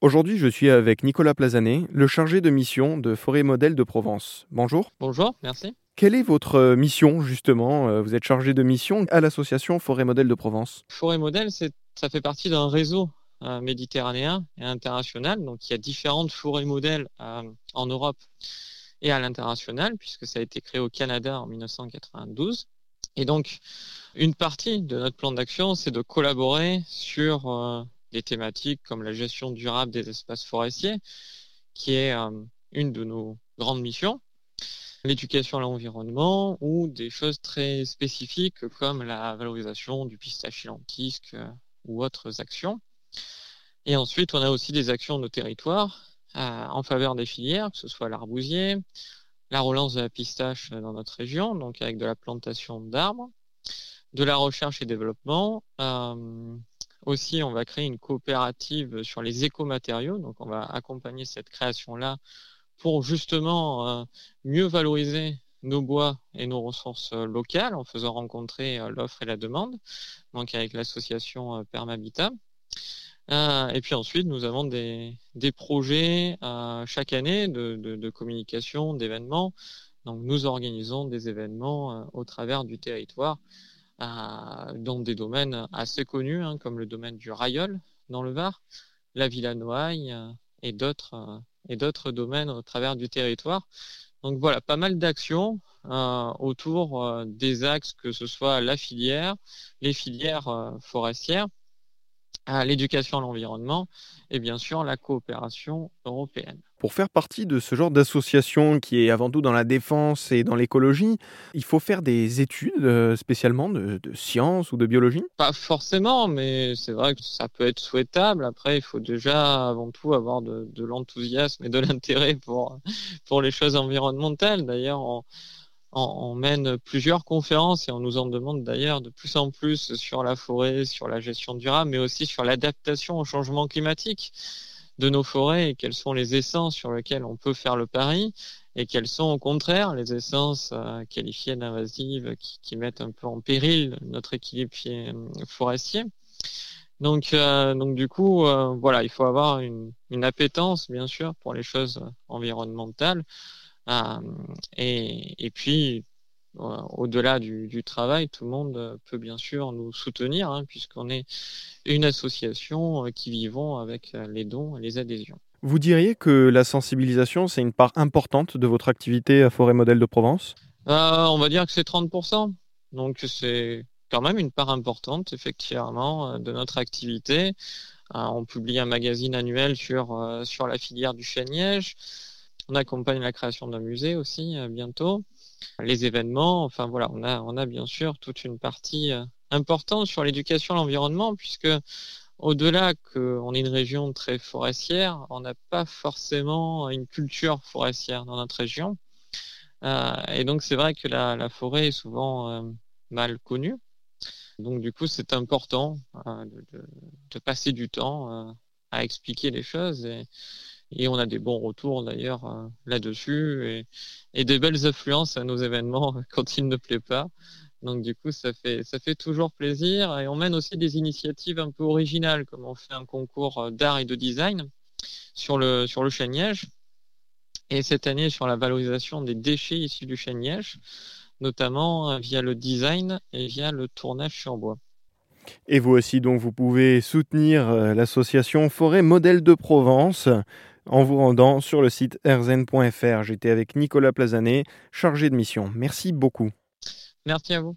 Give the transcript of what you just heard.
Aujourd'hui, je suis avec Nicolas Plazanet, le chargé de mission de Forêt Modèle de Provence. Bonjour. Bonjour, merci. Quelle est votre euh, mission justement euh, Vous êtes chargé de mission à l'association Forêt Modèle de Provence. Forêt Modèle, ça fait partie d'un réseau euh, méditerranéen et international. Donc il y a différentes forêts modèles en Europe et à l'international, puisque ça a été créé au Canada en 1992. Et donc, une partie de notre plan d'action, c'est de collaborer sur euh, des thématiques comme la gestion durable des espaces forestiers, qui est euh, une de nos grandes missions, l'éducation à l'environnement ou des choses très spécifiques comme la valorisation du pistache lentisque euh, ou autres actions. Et ensuite, on a aussi des actions de nos territoires en faveur des filières, que ce soit l'arbousier, la relance de la pistache dans notre région, donc avec de la plantation d'arbres, de la recherche et développement. Euh, aussi, on va créer une coopérative sur les écomatériaux, donc on va accompagner cette création-là pour justement euh, mieux valoriser nos bois et nos ressources locales en faisant rencontrer euh, l'offre et la demande, donc avec l'association Permabitat. Euh, et puis ensuite, nous avons des, projets euh, chaque année de, communication, d'événements. Donc, nous organisons des événements euh, au travers du territoire dans des domaines assez connus, hein, comme le domaine du Rayol dans le Var, la Villa Noailles et d'autres et d'autres domaines au travers du territoire. Donc voilà, pas mal d'actions autour des axes, que ce soit la filière, les filières forestières, à l'éducation à l'environnement et bien sûr la coopération européenne. Pour faire partie de ce genre d'association qui est avant tout dans la défense et dans l'écologie, il faut faire des études euh, spécialement de, sciences ou de biologie? Pas forcément, mais c'est vrai que ça peut être souhaitable. Après, il faut déjà avant tout avoir de, de l'enthousiasme et de l'intérêt pour, pour les choses environnementales. D'ailleurs, on, mène plusieurs conférences et on nous en demande d'ailleurs de plus en plus sur la forêt, sur la gestion durable, mais aussi sur l'adaptation au changement climatique de nos forêts et quelles sont les essences sur lesquelles on peut faire le pari et quelles sont au contraire les essences euh, qualifiées d'invasives qui, mettent un peu en péril notre équilibre euh, forestier. Donc, euh, du coup, voilà, il faut avoir une appétence bien sûr pour les choses environnementales euh, et, puis, au-delà du, travail, tout le monde peut bien sûr nous soutenir, hein, puisqu'on est une association euh, qui vivons avec euh, les dons et les adhésions. Vous diriez que la sensibilisation, c'est une part importante de votre activité à Forêt Modèle de Provence? On va dire que c'est 30%. Donc c'est quand même une part importante, effectivement, de notre activité. on publie un magazine annuel sur, sur la filière du chêne-liège. On accompagne la création d'un musée aussi euh, bientôt. Les événements, enfin voilà, on a, bien sûr toute une partie euh, importante sur l'éducation à l'environnement, puisque au-delà qu'on est une région très forestière, on n'a pas forcément une culture forestière dans notre région. Euh, et donc c'est vrai que la, forêt est souvent mal connue. Donc du coup c'est important de, passer du temps à expliquer les choses et on a des bons retours d'ailleurs euh, là-dessus et, des belles affluences à nos événements quand il ne plaît pas. Donc du coup, ça fait, ça fait toujours plaisir et on mène aussi des initiatives un peu originales, comme on fait un concours euh, d'art et de design sur le, sur le chêne-liège et cette année sur la valorisation des déchets issus du chêne-liège, notamment euh, via le design et via le tournage sur bois. Et vous aussi, donc, vous pouvez soutenir l'association Forêt Modèle de Provence en vous rendant sur le site erzen.fr. J'étais avec Nicolas Plazanet, chargé de mission. Merci beaucoup. Merci à vous.